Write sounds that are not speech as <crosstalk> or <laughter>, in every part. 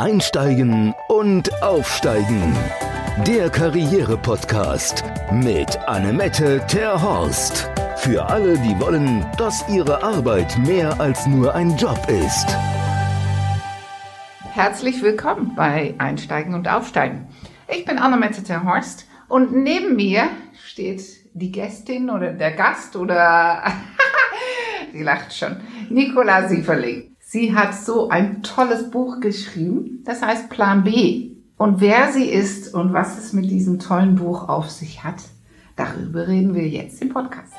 Einsteigen und Aufsteigen. Der Karriere-Podcast mit Annemette Terhorst. Für alle, die wollen, dass ihre Arbeit mehr als nur ein Job ist. Herzlich willkommen bei Einsteigen und Aufsteigen. Ich bin Annemette Terhorst und neben mir steht die Gästin oder der Gast oder <laughs> sie lacht schon, Nicola Sieferling. Sie hat so ein tolles Buch geschrieben, das heißt Plan B. Und wer sie ist und was es mit diesem tollen Buch auf sich hat, darüber reden wir jetzt im Podcast.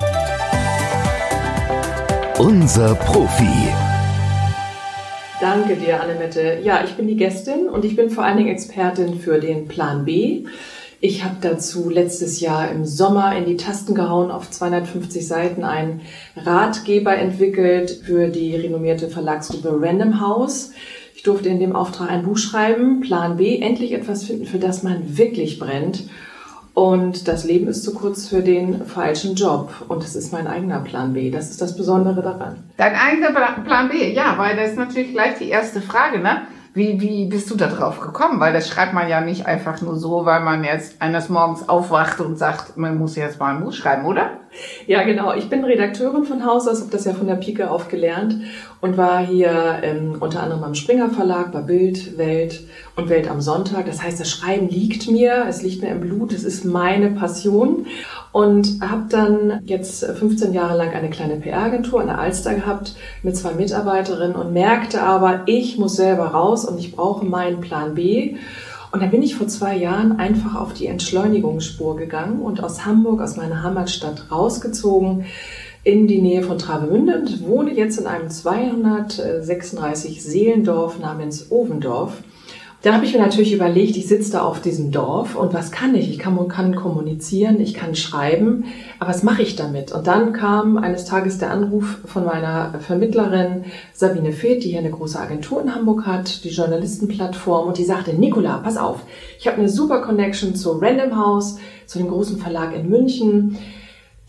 Unser Profi. Danke dir, Annemette. Ja, ich bin die Gästin und ich bin vor allen Dingen Expertin für den Plan B. Ich habe dazu letztes Jahr im Sommer in die Tasten gehauen, auf 250 Seiten einen Ratgeber entwickelt für die renommierte Verlagsgruppe Random House. Ich durfte in dem Auftrag ein Buch schreiben, Plan B, endlich etwas finden, für das man wirklich brennt. Und das Leben ist zu kurz für den falschen Job. Und es ist mein eigener Plan B. Das ist das Besondere daran. Dein eigener Plan B, ja, weil das ist natürlich gleich die erste Frage, ne? Wie, wie bist du da drauf gekommen? Weil das schreibt man ja nicht einfach nur so, weil man jetzt eines Morgens aufwacht und sagt, man muss jetzt mal ein Buch schreiben, oder? Ja, genau. Ich bin Redakteurin von Haus aus, habe das ja von der Pike auf gelernt und war hier ähm, unter anderem am Springer Verlag, bei Bild, Welt und Welt am Sonntag. Das heißt, das Schreiben liegt mir, es liegt mir im Blut, es ist meine Passion und habe dann jetzt 15 Jahre lang eine kleine PR-Agentur an der Alster gehabt mit zwei Mitarbeiterinnen und merkte aber, ich muss selber raus und ich brauche meinen Plan B. Und da bin ich vor zwei Jahren einfach auf die Entschleunigungsspur gegangen und aus Hamburg, aus meiner Heimatstadt rausgezogen in die Nähe von Travemünde und wohne jetzt in einem 236 Seelendorf namens Ovendorf. Dann habe ich mir natürlich überlegt, ich sitze da auf diesem Dorf und was kann ich? Ich kann, kann kommunizieren, ich kann schreiben, aber was mache ich damit? Und dann kam eines Tages der Anruf von meiner Vermittlerin Sabine Feeth, die hier eine große Agentur in Hamburg hat, die Journalistenplattform, und die sagte, Nicola, pass auf, ich habe eine super Connection zu Random House, zu dem großen Verlag in München.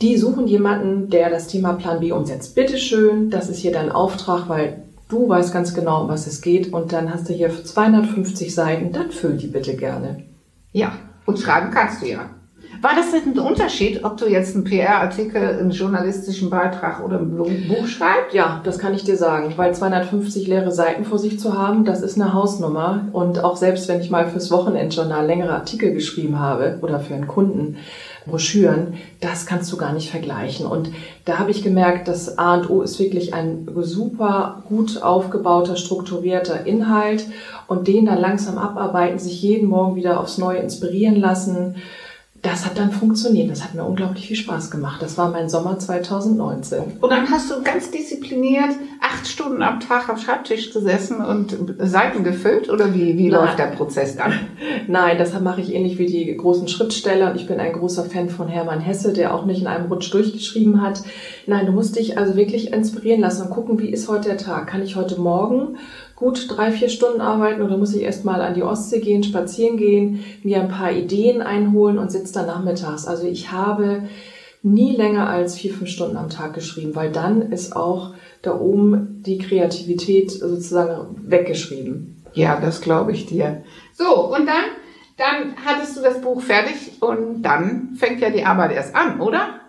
Die suchen jemanden, der das Thema Plan B umsetzt. Bitteschön, das ist hier dein Auftrag, weil Du weißt ganz genau, um was es geht und dann hast du hier 250 Seiten, dann füll die bitte gerne. Ja, und schreiben kannst du ja. War das ein Unterschied, ob du jetzt einen PR-Artikel, einen journalistischen Beitrag oder ein Buch schreibst? Ja, das kann ich dir sagen, weil 250 leere Seiten vor sich zu haben, das ist eine Hausnummer. Und auch selbst wenn ich mal fürs Wochenendjournal längere Artikel geschrieben habe oder für einen Kunden, Broschüren, das kannst du gar nicht vergleichen. Und da habe ich gemerkt, dass A und O ist wirklich ein super gut aufgebauter, strukturierter Inhalt und den dann langsam abarbeiten, sich jeden Morgen wieder aufs Neue inspirieren lassen das hat dann funktioniert. Das hat mir unglaublich viel Spaß gemacht. Das war mein Sommer 2019. Und dann hast du ganz diszipliniert acht Stunden am Tag am Schreibtisch gesessen und Seiten gefüllt? Oder wie, wie läuft der Prozess dann? <laughs> Nein, das mache ich ähnlich wie die großen Schriftsteller. Und ich bin ein großer Fan von Hermann Hesse, der auch nicht in einem Rutsch durchgeschrieben hat. Nein, du musst dich also wirklich inspirieren lassen und gucken, wie ist heute der Tag? Kann ich heute Morgen gut drei, vier Stunden arbeiten oder muss ich erstmal an die Ostsee gehen, spazieren gehen, mir ein paar Ideen einholen und sitze dann nachmittags. Also ich habe nie länger als vier, fünf Stunden am Tag geschrieben, weil dann ist auch da oben die Kreativität sozusagen weggeschrieben. Ja, das glaube ich dir. So, und dann, dann hattest du das Buch fertig und dann fängt ja die Arbeit erst an, oder?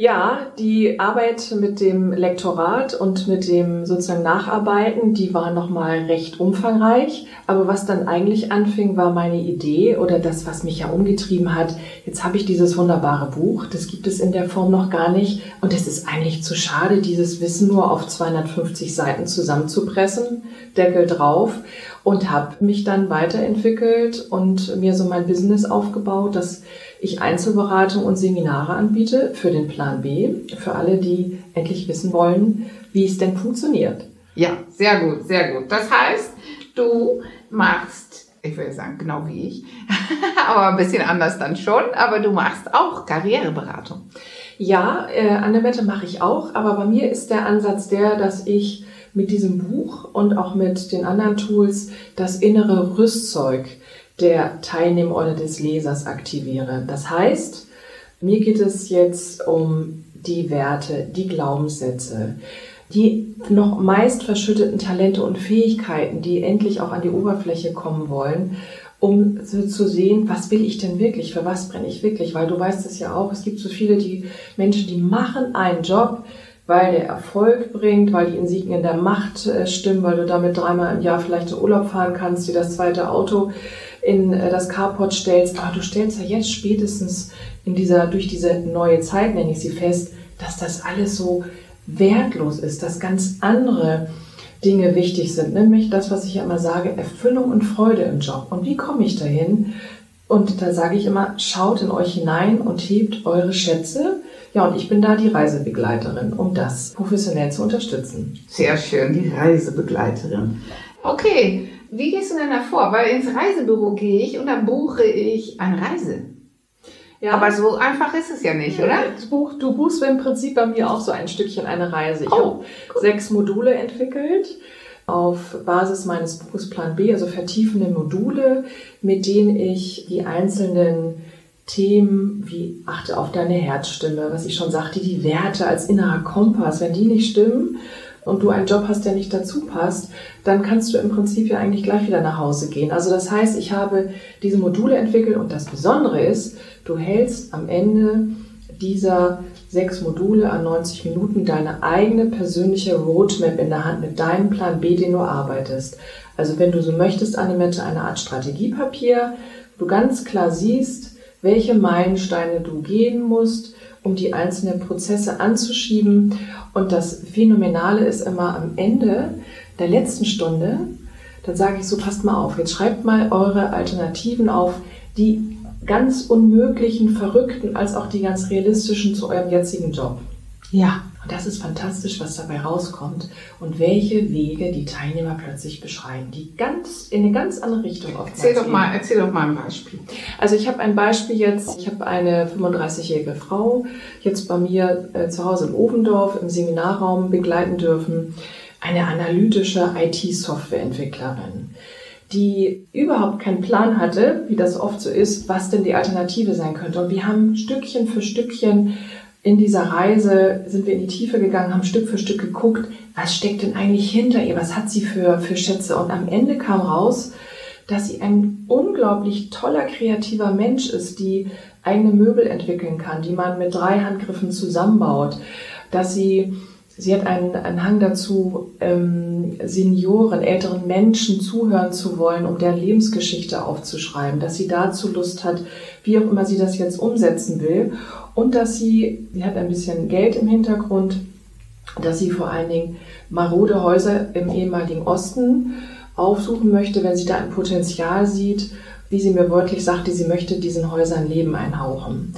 Ja, die Arbeit mit dem Lektorat und mit dem sozusagen Nacharbeiten, die war nochmal recht umfangreich. Aber was dann eigentlich anfing, war meine Idee oder das, was mich ja umgetrieben hat. Jetzt habe ich dieses wunderbare Buch, das gibt es in der Form noch gar nicht. Und es ist eigentlich zu schade, dieses Wissen nur auf 250 Seiten zusammenzupressen, Deckel drauf. Und habe mich dann weiterentwickelt und mir so mein Business aufgebaut, das ich Einzelberatung und Seminare anbiete für den Plan B, für alle, die endlich wissen wollen, wie es denn funktioniert. Ja, sehr gut, sehr gut. Das heißt, du machst, ich würde sagen, genau wie ich, <laughs> aber ein bisschen anders dann schon, aber du machst auch Karriereberatung. Ja, äh, Annemette mache ich auch, aber bei mir ist der Ansatz der, dass ich mit diesem Buch und auch mit den anderen Tools das innere Rüstzeug der Teilnehmer oder des Lesers aktiviere. Das heißt, mir geht es jetzt um die Werte, die Glaubenssätze, die noch meist verschütteten Talente und Fähigkeiten, die endlich auch an die Oberfläche kommen wollen, um zu sehen, was will ich denn wirklich, für was brenne ich wirklich, weil du weißt es ja auch, es gibt so viele die Menschen, die machen einen Job, weil der Erfolg bringt, weil die Insignien der Macht äh, stimmen, weil du damit dreimal im Jahr vielleicht in Urlaub fahren kannst, dir das zweite Auto in äh, das Carport stellst. Aber du stellst ja jetzt spätestens in dieser, durch diese neue Zeit, nenne ich sie fest, dass das alles so wertlos ist, dass ganz andere Dinge wichtig sind, nämlich das, was ich ja immer sage, Erfüllung und Freude im Job. Und wie komme ich dahin? Und da sage ich immer, schaut in euch hinein und hebt eure Schätze. Ja, und ich bin da die Reisebegleiterin, um das professionell zu unterstützen. Sehr schön, die Reisebegleiterin. Okay, wie gehst du denn da vor? Weil ins Reisebüro gehe ich und dann buche ich eine Reise. Ja. Aber so einfach ist es ja nicht, oder? Du, du buchst im Prinzip bei mir auch so ein Stückchen eine Reise. Ich oh, habe sechs Module entwickelt auf Basis meines Buches Plan B, also vertiefende Module, mit denen ich die einzelnen Themen wie achte auf deine Herzstimme, was ich schon sagte, die Werte als innerer Kompass, wenn die nicht stimmen und du einen Job hast, der nicht dazu passt, dann kannst du im Prinzip ja eigentlich gleich wieder nach Hause gehen. Also das heißt, ich habe diese Module entwickelt und das Besondere ist, du hältst am Ende dieser sechs Module an 90 Minuten deine eigene persönliche Roadmap in der Hand mit deinem Plan B, den du arbeitest. Also wenn du so möchtest, Annemette, eine Art Strategiepapier, wo du ganz klar siehst, welche Meilensteine du gehen musst, um die einzelnen Prozesse anzuschieben. Und das Phänomenale ist immer am Ende der letzten Stunde, dann sage ich so, passt mal auf, jetzt schreibt mal eure Alternativen auf, die ganz unmöglichen, verrückten, als auch die ganz realistischen zu eurem jetzigen Job. Ja, und das ist fantastisch, was dabei rauskommt und welche Wege die Teilnehmer plötzlich beschreiten, die ganz in eine ganz andere Richtung oftmals erzähl doch mal, Erzähl doch mal ein Beispiel. Also ich habe ein Beispiel jetzt, ich habe eine 35-jährige Frau jetzt bei mir äh, zu Hause im Ofendorf im Seminarraum begleiten dürfen, eine analytische IT-Softwareentwicklerin die überhaupt keinen Plan hatte, wie das oft so ist, was denn die Alternative sein könnte. Und wir haben Stückchen für Stückchen in dieser Reise sind wir in die Tiefe gegangen, haben Stück für Stück geguckt, was steckt denn eigentlich hinter ihr, was hat sie für, für Schätze. Und am Ende kam raus, dass sie ein unglaublich toller, kreativer Mensch ist, die eigene Möbel entwickeln kann, die man mit drei Handgriffen zusammenbaut, dass sie Sie hat einen, einen Hang dazu, ähm, Senioren, älteren Menschen zuhören zu wollen, um deren Lebensgeschichte aufzuschreiben, dass sie dazu Lust hat, wie auch immer sie das jetzt umsetzen will und dass sie, sie hat ein bisschen Geld im Hintergrund, dass sie vor allen Dingen marode Häuser im ehemaligen Osten aufsuchen möchte, wenn sie da ein Potenzial sieht, wie sie mir wörtlich sagte, sie möchte diesen Häusern Leben einhauchen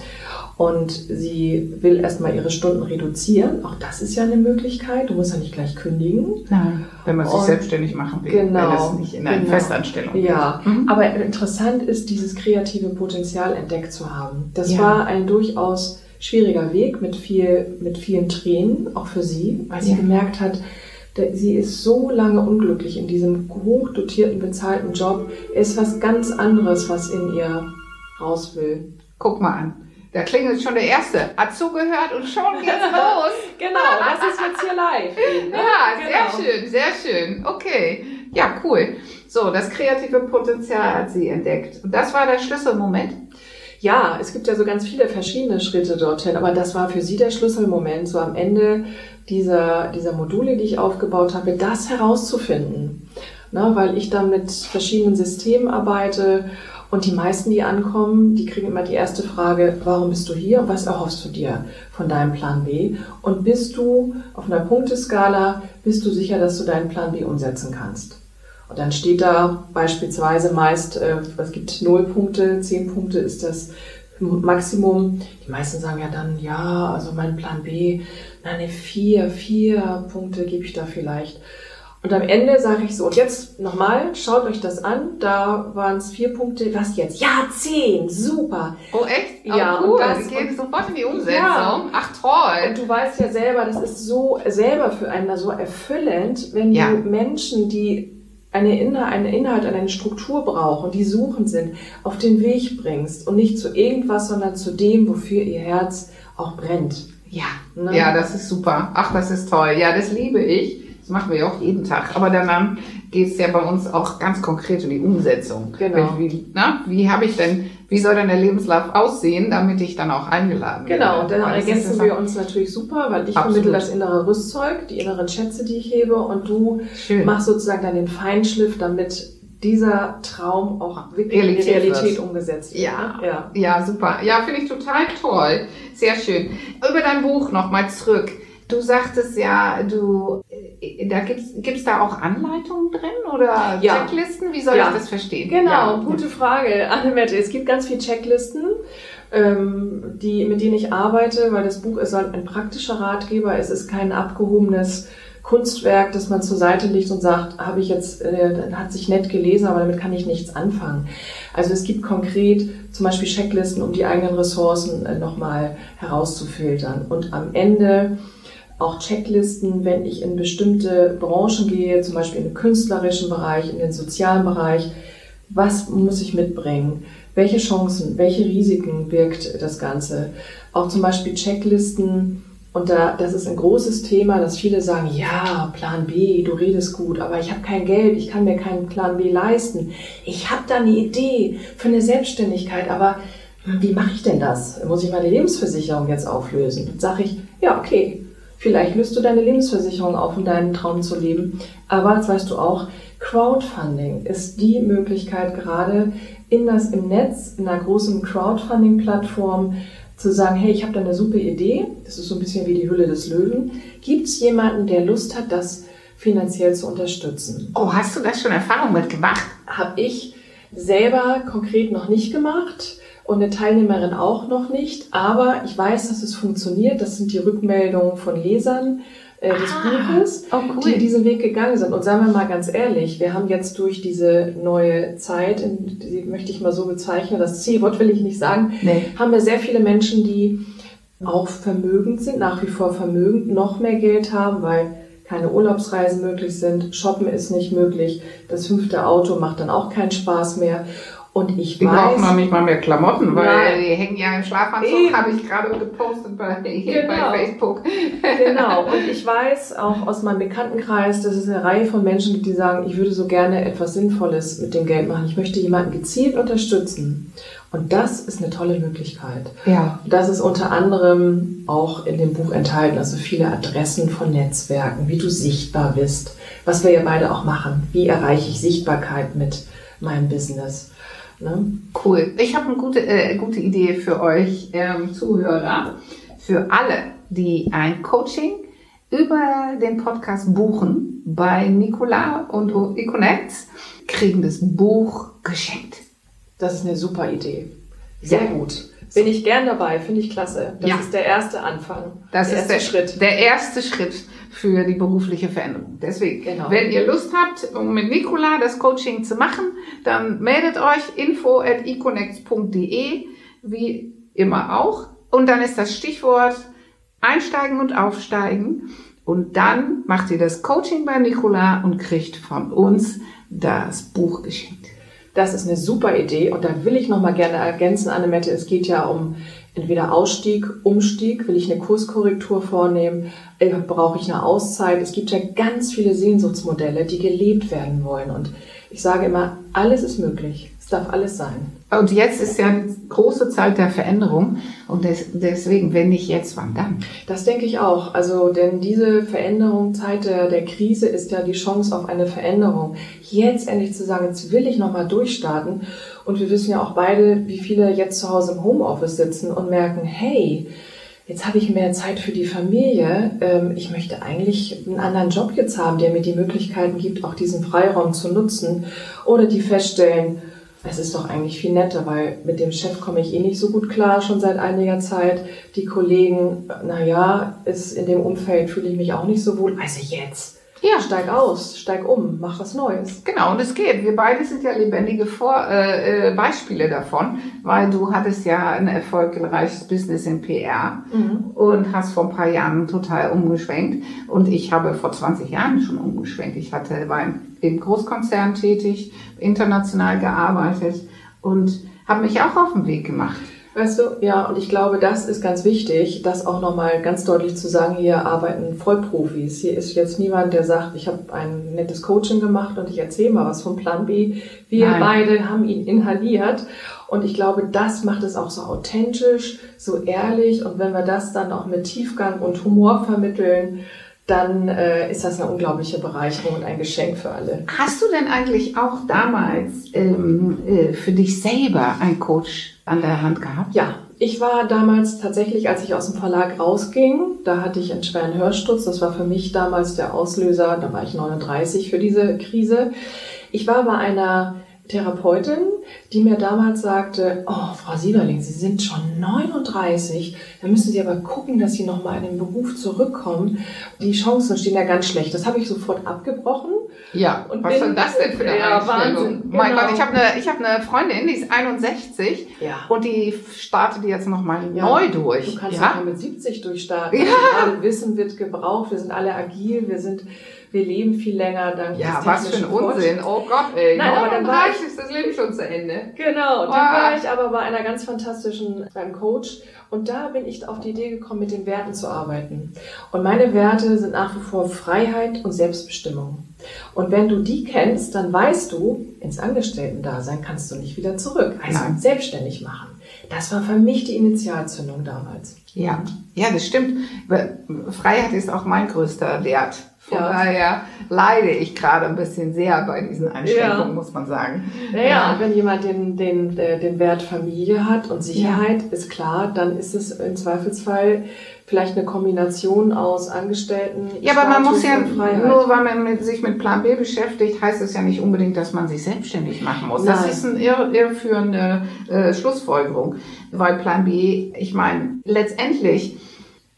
und sie will erstmal ihre Stunden reduzieren. Auch das ist ja eine Möglichkeit. Du musst ja nicht gleich kündigen. Nein, wenn man sich und selbstständig machen will, genau, wenn es nicht in einer genau. Festanstellung ist. Ja, mhm. aber interessant ist, dieses kreative Potenzial entdeckt zu haben. Das ja. war ein durchaus schwieriger Weg mit viel, mit vielen Tränen, auch für sie, weil sie ja. gemerkt hat, sie ist so lange unglücklich in diesem hochdotierten, bezahlten Job. Ist was ganz anderes, was in ihr raus will. Guck mal an. Da klingelt schon der Erste. Hat zugehört und schon geht's los. genau, das ist jetzt hier live. ne? Ja, genau. sehr schön, sehr schön. Okay. Ja, cool. So, das kreative Potenzial hat sie entdeckt. Und das war der Schlüsselmoment. Ja, es gibt ja so ganz viele verschiedene Schritte dorthin, aber das war für sie der Schlüsselmoment, so am Ende dieser, dieser Module, die ich aufgebaut habe, das herauszufinden. Na, weil ich dann mit verschiedenen Systemen arbeite und die meisten, die ankommen, die kriegen immer die erste Frage, warum bist du hier? Was erhoffst du dir von deinem Plan B? Und bist du auf einer Punkteskala, bist du sicher, dass du deinen Plan B umsetzen kannst? Und dann steht da beispielsweise meist, äh, es gibt null Punkte, zehn Punkte ist das Maximum. Die meisten sagen ja dann, ja, also mein Plan B, na ne, vier, vier Punkte gebe ich da vielleicht. Und am Ende sage ich so, und jetzt nochmal, schaut euch das an, da waren es vier Punkte, was jetzt? Ja, zehn, super. Oh echt? Ja, oh, cool. und das gehen sofort in die Umsetzung. Ja. Ach toll. Und du weißt ja selber, das ist so selber für einen so erfüllend, wenn ja. du Menschen, die eine Inhalt, einen Inhalt, eine Struktur brauchen, die suchend sind, auf den Weg bringst und nicht zu irgendwas, sondern zu dem, wofür ihr Herz auch brennt. Ja. Ne? Ja, das ist super. Ach, das ist toll. Ja, das liebe ich. Das machen wir ja auch jeden Tag. Aber dann geht es ja bei uns auch ganz konkret um die Umsetzung. Genau. Wie, wie, na, wie habe ich denn, wie soll denn der Lebenslauf aussehen, damit ich dann auch eingeladen werde? Genau, und dann Aber ergänzen wir uns natürlich super, weil ich Absolut. vermittle das innere Rüstzeug, die inneren Schätze, die ich hebe und du Schön. machst sozusagen dann den Feinschliff, damit dieser Traum auch wirklich in die Realität Realität wird. umgesetzt wird. Ja. ja. Ja, super. Ja, finde ich total toll. Sehr schön. Über dein Buch nochmal zurück. Du sagtest ja, du, äh, da gibt's, gibt's da auch Anleitungen drin oder Ja. Checklisten? Wie soll Ja. ich das verstehen? Genau, Ja. gute Frage, Annemette. Es gibt ganz viele Checklisten, ähm, die, mit denen ich arbeite, weil das Buch ist halt ein praktischer Ratgeber. Es ist kein abgehobenes Kunstwerk, das man zur Seite legt und sagt, habe ich jetzt, äh, hat sich nett gelesen, aber damit kann ich nichts anfangen. Also es gibt konkret zum Beispiel Checklisten, um die eigenen Ressourcen äh, nochmal herauszufiltern. Und am Ende auch Checklisten, wenn ich in bestimmte Branchen gehe, zum Beispiel in den künstlerischen Bereich, in den sozialen Bereich. Was muss ich mitbringen? Welche Chancen, welche Risiken birgt das Ganze? Auch zum Beispiel Checklisten. Und da, das ist ein großes Thema, dass viele sagen, ja, Plan B, du redest gut, aber ich habe kein Geld, ich kann mir keinen Plan B leisten. Ich habe da eine Idee für eine Selbstständigkeit, aber wie mache ich denn das? Muss ich meine Lebensversicherung jetzt auflösen? Dann sage ich, ja, okay, vielleicht löst du deine Lebensversicherung auf, um deinen Traum zu leben. Aber das weißt du auch, Crowdfunding ist die Möglichkeit gerade in das im Netz, in einer großen Crowdfunding-Plattform zu sagen, hey, ich habe da eine super Idee, das ist so ein bisschen wie die Hülle des Löwen. Gibt es jemanden, der Lust hat, das finanziell zu unterstützen? Oh, hast du das schon Erfahrung mitgemacht? habe ich selber konkret noch nicht gemacht und eine Teilnehmerin auch noch nicht. Aber ich weiß, dass es funktioniert. Das sind die Rückmeldungen von Lesern äh, des Ah, Buches, oh, cool. die diesen Weg gegangen sind. Und sagen wir mal ganz ehrlich, wir haben jetzt durch diese neue Zeit, die möchte ich mal so bezeichnen, das C-Wort will ich nicht sagen, Nee. haben wir sehr viele Menschen, die auch vermögend sind, nach wie vor vermögend, noch mehr Geld haben, weil keine Urlaubsreisen möglich sind, Shoppen ist nicht möglich, das fünfte Auto macht dann auch keinen Spaß mehr. Und ich Die brauchen noch weiß, nicht mal mehr Klamotten, weil Nein. die hängen ja im Schlafanzug, habe ich gerade gepostet bei, <laughs> hier Genau. bei Facebook. genau, <laughs> und ich weiß auch aus meinem Bekanntenkreis, dass es eine Reihe von Menschen gibt, die sagen, ich würde so gerne etwas Sinnvolles mit dem Geld machen. Ich möchte jemanden gezielt unterstützen. Und das ist eine tolle Möglichkeit. Ja. Das ist unter anderem auch in dem Buch enthalten, also viele Adressen von Netzwerken, wie du sichtbar bist, was wir ja beide auch machen. Wie erreiche ich Sichtbarkeit mit meinem Business? Ne? Cool. Ich habe eine gute, äh, gute Idee für euch ähm, Zuhörer. Für alle, die ein Coaching über den Podcast buchen bei Nicola und Econnect, kriegen das Buch geschenkt. Das ist eine super Idee. Sehr Ja. gut. Bin ich gern dabei, finde ich klasse. Das Ja. ist der erste Anfang. Das der ist erste der Schritt. Der erste Schritt für die berufliche Veränderung. Deswegen, Genau. wenn ihr Lust habt, um mit Nicola das Coaching zu machen, dann meldet euch info at econnect.de, wie immer auch. Und dann ist das Stichwort Einsteigen und Aufsteigen. Und dann macht ihr das Coaching bei Nicola und kriegt von uns das Buch geschenkt. Das ist eine super Idee und da will ich noch mal gerne ergänzen, Annemette, es geht ja um entweder Ausstieg, Umstieg, will ich eine Kurskorrektur vornehmen, äh, brauche ich eine Auszeit. Es gibt ja ganz viele Sehnsuchtsmodelle, die gelebt werden wollen und ich sage immer, alles ist möglich. Darf alles sein. Und jetzt ist ja eine große Zeit der Veränderung. Und des, deswegen, wenn nicht jetzt, wann dann? Das denke ich auch. Also, denn diese Veränderung, Zeit der, der Krise ist ja die Chance auf eine Veränderung. Jetzt endlich zu sagen, jetzt will ich nochmal durchstarten. Und wir wissen ja auch beide, wie viele jetzt zu Hause im Homeoffice sitzen und merken, hey, jetzt habe ich mehr Zeit für die Familie. Ähm, Ich möchte eigentlich einen anderen Job jetzt haben, der mir die Möglichkeiten gibt, auch diesen Freiraum zu nutzen. Oder die feststellen, es ist doch eigentlich viel netter, weil mit dem Chef komme ich eh nicht so gut klar, schon seit einiger Zeit. Die Kollegen, naja, ist in dem Umfeld fühle ich mich auch nicht so wohl. Also jetzt. Ja. Steig aus, steig um, mach was Neues. Genau, und es geht. Wir beide sind ja lebendige Vor äh, äh, Beispiele davon, weil du hattest ja ein erfolgreiches Business in PR und hast vor ein paar Jahren total umgeschwenkt. Und ich habe vor 20 Jahren schon umgeschwenkt. Ich hatte, war im Großkonzern tätig, international gearbeitet und habe mich auch auf den Weg gemacht. Weißt du, ja, und ich glaube, das ist ganz wichtig, das auch nochmal ganz deutlich zu sagen, hier arbeiten Vollprofis. Hier ist jetzt niemand, der sagt, ich habe ein nettes Coaching gemacht und ich erzähle mal was vom Plan B. Wir Nein. beide haben ihn inhaliert. Und ich glaube, das macht es auch so authentisch, so ehrlich. Und wenn wir das dann auch mit Tiefgang und Humor vermitteln, dann äh, ist das eine unglaubliche Bereicherung und ein Geschenk für alle. Hast du denn eigentlich auch damals ähm, äh, für dich selber einen Coach an der Hand gehabt? Ja, ich war damals tatsächlich, als ich aus dem Verlag rausging, da hatte ich einen schweren Hörsturz. Das war für mich damals der Auslöser, da war ich 39 für diese Krise. Ich war bei einer Therapeutin, die mir damals sagte, oh, Frau Sieberling, Sie sind schon 39, da müssen Sie aber gucken, dass Sie nochmal in den Beruf zurückkommen. Die Chancen stehen ja ganz schlecht. Das habe ich sofort abgebrochen. Ja, und was soll das denn für eine ja? Wahnsinn, genau. Mein Gott, ich habe eine, hab eine Freundin, die ist 61 ja. und die startet jetzt nochmal ja. neu durch. Du kannst ja auch mit 70 durchstarten. Ja. Also Wissen wird gebraucht, wir sind alle agil, wir sind wir leben viel länger dank Ja, was für ein Unsinn. Oh Gott, ey. Nein, aber dann war ich, ist das Leben schon zu Ende. Genau, dann war ich aber bei einer ganz fantastischen, beim Coach und da bin ich auf die Idee gekommen, mit den Werten zu arbeiten. Und meine Werte sind nach wie vor Freiheit und Selbstbestimmung. Und wenn du die kennst, dann weißt du, ins Angestellten-Dasein kannst du nicht wieder zurück. Also Nein. selbstständig machen. Das war für mich die Initialzündung damals. Ja, ja, das stimmt. Freiheit ist auch mein größter Wert. Von ja. daher leide ich gerade ein bisschen sehr bei diesen Einschränkungen, ja. muss man sagen. Naja, ja. und wenn jemand den, den, den Wert Familie hat und Sicherheit, ja. ist klar, dann ist es im Zweifelsfall vielleicht eine Kombination aus Angestellten. Ja, aber man muss ja, nur weil man mit, sich mit Plan B beschäftigt, heißt es ja nicht unbedingt, dass man sich selbstständig machen muss. Nein. Das ist eine irr irreführende äh, Schlussfolgerung. Weil Plan B, ich meine, letztendlich,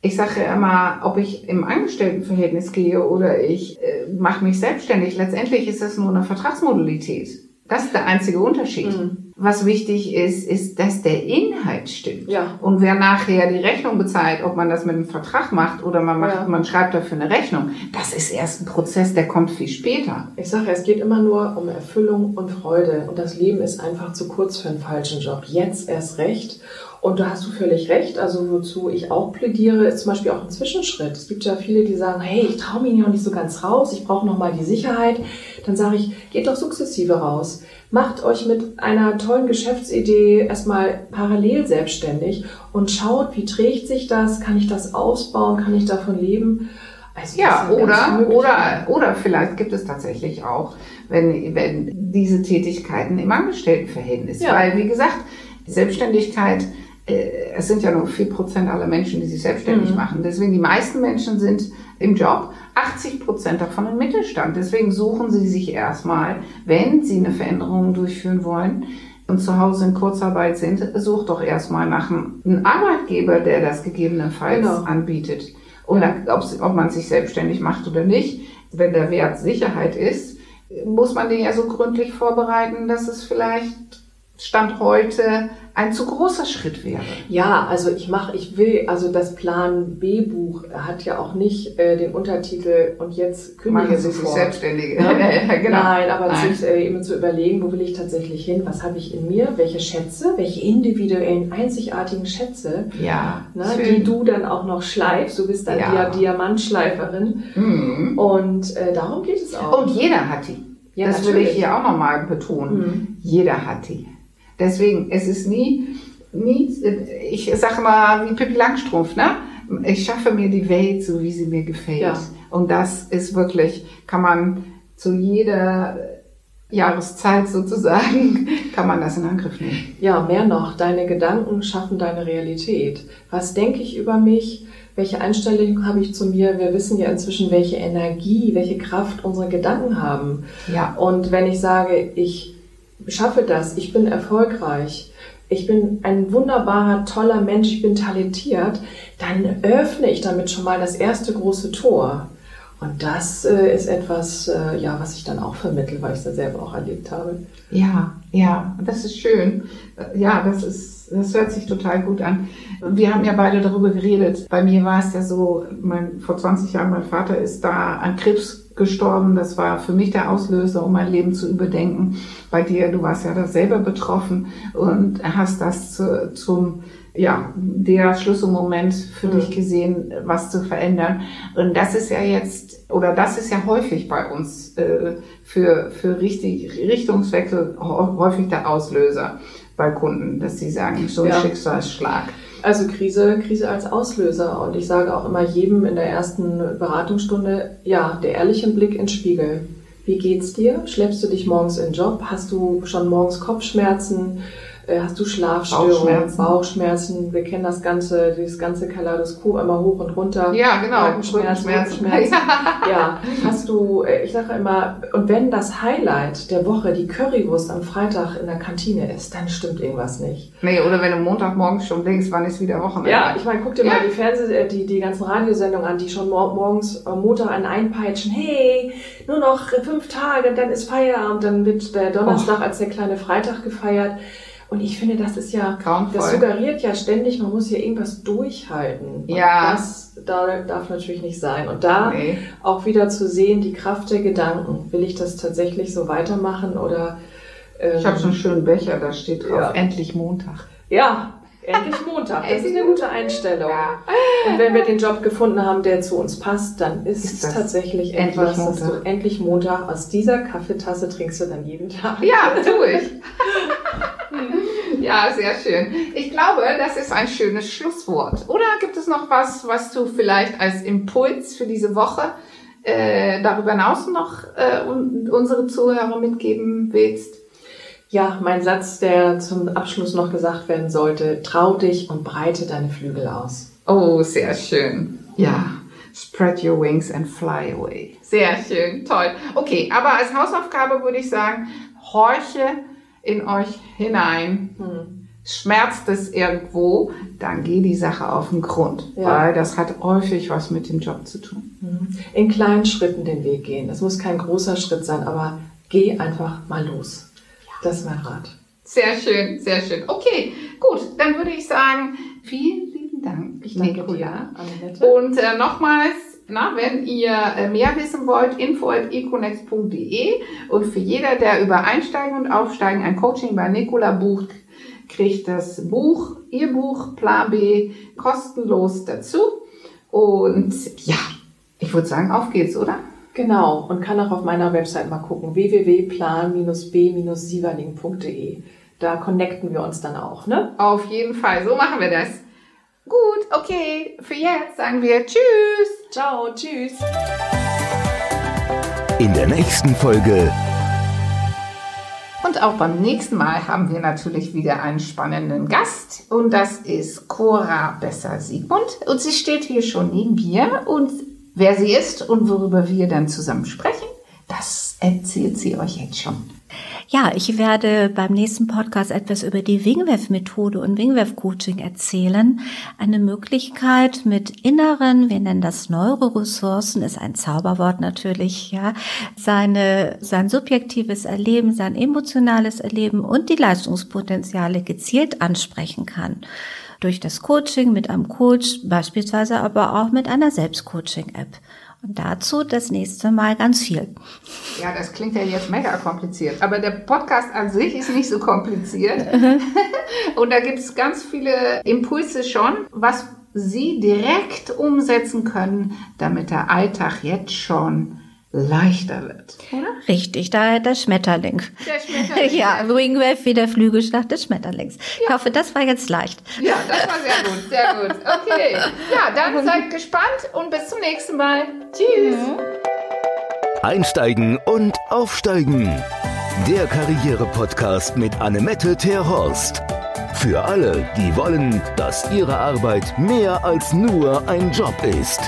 ich sage ja immer, ob ich im Angestelltenverhältnis gehe oder ich äh, mache mich selbstständig, letztendlich ist das nur eine Vertragsmodalität. Das ist der einzige Unterschied. Mhm. Was wichtig ist, ist, dass der Inhalt stimmt. Ja. Und wer nachher die Rechnung bezahlt, ob man das mit einem Vertrag macht oder man macht, ja. man schreibt dafür eine Rechnung, das ist erst ein Prozess, der kommt viel später. Ich sage, es geht immer nur um Erfüllung und Freude. Und das Leben ist einfach zu kurz für einen falschen Job. Jetzt erst recht. Und da hast du völlig recht. Also wozu ich auch plädiere, ist zum Beispiel auch ein Zwischenschritt. Es gibt ja viele, die sagen, hey, ich traue mich noch nicht so ganz raus, ich brauche noch mal die Sicherheit. Dann sage ich, geht doch sukzessive raus. Macht euch mit einer tollen Geschäftsidee erstmal parallel selbstständig und schaut, wie trägt sich das? Kann ich das ausbauen? Kann ich davon leben? Also ja, oder, oder, oder vielleicht gibt es tatsächlich auch, wenn, wenn diese Tätigkeiten im Angestelltenverhältnis, ja. weil, wie gesagt, Selbstständigkeit es sind ja nur vier Prozent aller Menschen, die sich selbstständig mhm. machen. Deswegen die meisten Menschen sind im Job, 80 Prozent davon im Mittelstand. Deswegen suchen sie sich erstmal, wenn sie eine Veränderung durchführen wollen und zu Hause in Kurzarbeit sind, sucht doch erstmal nach einem Arbeitgeber, der das gegebenenfalls genau. anbietet. Oder ob, ob man sich selbstständig macht oder nicht. Wenn der Wert Sicherheit ist, muss man den ja so gründlich vorbereiten, dass es vielleicht Stand heute ein zu großer Schritt wäre. Ja, also ich mache, ich will, also das Plan B-Buch hat ja auch nicht äh, den Untertitel und jetzt kündige Sie sich Selbstständige. <laughs> Ja? genau. Nein, aber Nein. sich äh, eben zu überlegen, wo will ich tatsächlich hin, was habe ich in mir, welche Schätze, welche individuellen, einzigartigen Schätze, ja, ne, die du dann auch noch schleifst. Du bist dann ja. die Diamantschleiferin. Mhm. Und äh, darum geht es auch. Und jeder hat die. Ja, das natürlich. will ich hier auch nochmal betonen. Mhm. Jeder hat die. Deswegen, es ist nie, nie, ich sage mal wie Pippi Langstrumpf, ne? Ich schaffe mir die Welt so, wie sie mir gefällt. Ja. Und das ist wirklich, kann man zu jeder Jahreszeit sozusagen, <laughs> kann man das in Angriff nehmen. Ja, mehr noch, deine Gedanken schaffen deine Realität. Was denke ich über mich? Welche Einstellung habe ich zu mir? Wir wissen ja inzwischen, welche Energie, welche Kraft unsere Gedanken haben. Ja. Und wenn ich sage, ich schaffe das, ich bin erfolgreich, ich bin ein wunderbarer, toller Mensch, ich bin talentiert, dann öffne ich damit schon mal das erste große Tor. Und das äh, ist etwas, äh, ja, was ich dann auch vermittle, weil ich es da selber auch erlebt habe. Ja, ja, das ist schön. Ja, das ist, das hört sich total gut an. Wir haben ja beide darüber geredet. Bei mir war es ja so, mein, vor 20 Jahren, mein Vater ist da an Krebs gestorben. Das war für mich der Auslöser, um mein Leben zu überdenken. Bei dir, du warst ja da selber betroffen und hast das zu, zum ja, der Schlüsselmoment für mhm. dich gesehen, was zu verändern. Und das ist ja jetzt, oder das ist ja häufig bei uns äh, für, für richtig, Richtungswechsel häufig der Auslöser bei Kunden, dass sie sagen, so ein ja. Schicksalsschlag. Also Krise, Krise als Auslöser. Und ich sage auch immer jedem in der ersten Beratungsstunde, ja, der ehrliche Blick ins Spiegel. Wie geht's dir? Schleppst du dich morgens in den Job? Hast du schon morgens Kopfschmerzen? Äh, hast du Schlafstörungen, Bauchschmerzen. Bauchschmerzen, wir kennen das ganze, dieses ganze Kaleidoskop einmal hoch und runter. Ja, genau. Rückenschmerzen, Rückenschmerzen. <laughs> ja, hast du, äh, ich sage immer, und wenn das Highlight der Woche die Currywurst am Freitag in der Kantine ist, dann stimmt irgendwas nicht. Nee, oder wenn du Montagmorgens schon denkst, wann ist wieder Wochenende. Ja, ich meine, guck dir ja. mal die Fernseh, äh, die, die ganzen Radiosendungen an, die schon morgens Montag einen einpeitschen, hey, nur noch fünf Tage, dann ist Feierabend, dann wird der Donnerstag oh. als der kleine Freitag gefeiert. Und ich finde, das ist ja, Grauenvoll. das suggeriert ja ständig, man muss hier irgendwas durchhalten. Und ja. Das da, darf natürlich nicht sein. Und da nee. auch wieder zu sehen, die Kraft der Gedanken. Will ich das tatsächlich so weitermachen oder? Ähm, ich habe so einen schönen Becher, da steht drauf, ja. endlich Montag. Ja, endlich Montag. Das ist eine gute Einstellung. Ja. Und wenn wir den Job gefunden haben, der zu uns passt, dann ist, ist es tatsächlich etwas, dass du endlich Montag aus dieser Kaffeetasse trinkst du dann jeden Tag. Ja, tue ich. <laughs> Ja, sehr schön. Ich glaube, das ist ein schönes Schlusswort. Oder gibt es noch was, was du vielleicht als Impuls für diese Woche äh, darüber hinaus noch äh, unsere Zuhörer mitgeben willst? Ja, mein Satz, der zum Abschluss noch gesagt werden sollte, trau dich und breite deine Flügel aus. Oh, sehr schön. Ja. Spread your wings and fly away. Sehr schön, toll. Okay, aber als Hausaufgabe würde ich sagen, horche in euch hinein. Hm. Schmerzt es irgendwo, dann geh die Sache auf den Grund, ja. weil das hat häufig was mit dem Job zu tun. Hm. In kleinen Schritten den Weg gehen. Das muss kein großer Schritt sein, aber geh einfach mal los. Ja. Das ist mein Rat. Sehr schön, sehr schön. Okay, gut, dann würde ich sagen, vielen lieben Dank, ich danke Nicola. dir. Und äh, nochmals, na, wenn ihr äh, mehr wissen wollt, info.econex.de und für jeder, der über Einsteigen und Aufsteigen ein Coaching bei Nicola bucht, kriegt das Buch, ihr Buch Plan B kostenlos dazu. Und ja, ich würde sagen, auf geht's, oder? Genau, und kann auch auf meiner Website mal gucken, www.plan-b-sieverling.de. Da connecten wir uns dann auch, ne? Auf jeden Fall, so machen wir das. Gut, okay, für jetzt sagen wir Tschüss. Ciao, Tschüss. In der nächsten Folge. Und auch beim nächsten Mal haben wir natürlich wieder einen spannenden Gast. Und das ist Cora Besser-Siegmund. Und sie steht hier schon neben mir. Und wer sie ist und worüber wir dann zusammen sprechen, das erzählt sie euch jetzt schon. Ja, ich werde beim nächsten Podcast etwas über die Wingwave-Methode und Wingwave-Coaching erzählen. Eine Möglichkeit mit inneren, wir nennen das Neuroressourcen, ist ein Zauberwort natürlich, ja, seine, sein subjektives Erleben, sein emotionales Erleben und die Leistungspotenziale gezielt ansprechen kann durch das Coaching mit einem Coach, beispielsweise aber auch mit einer Selbstcoaching-App. Und dazu das nächste Mal ganz viel. Ja, das klingt ja jetzt mega kompliziert. Aber der Podcast an sich ist nicht so kompliziert. <laughs> Und da gibt es ganz viele Impulse schon, was Sie direkt umsetzen können, damit der Alltag jetzt schon leichter wird, oder? Richtig, da der Schmetterling. Der Schmetterling. <laughs> ja, Wingwave wie der Flügelschlag des Schmetterlings. Ja. Ich hoffe, das war jetzt leicht. Ja, das war sehr gut, sehr gut. Okay. Ja, dann seid gespannt und bis zum nächsten Mal. Tschüss. Einsteigen und aufsteigen. Der Karriere-Podcast mit Annemette Terhorst. Für alle, die wollen, dass ihre Arbeit mehr als nur ein Job ist.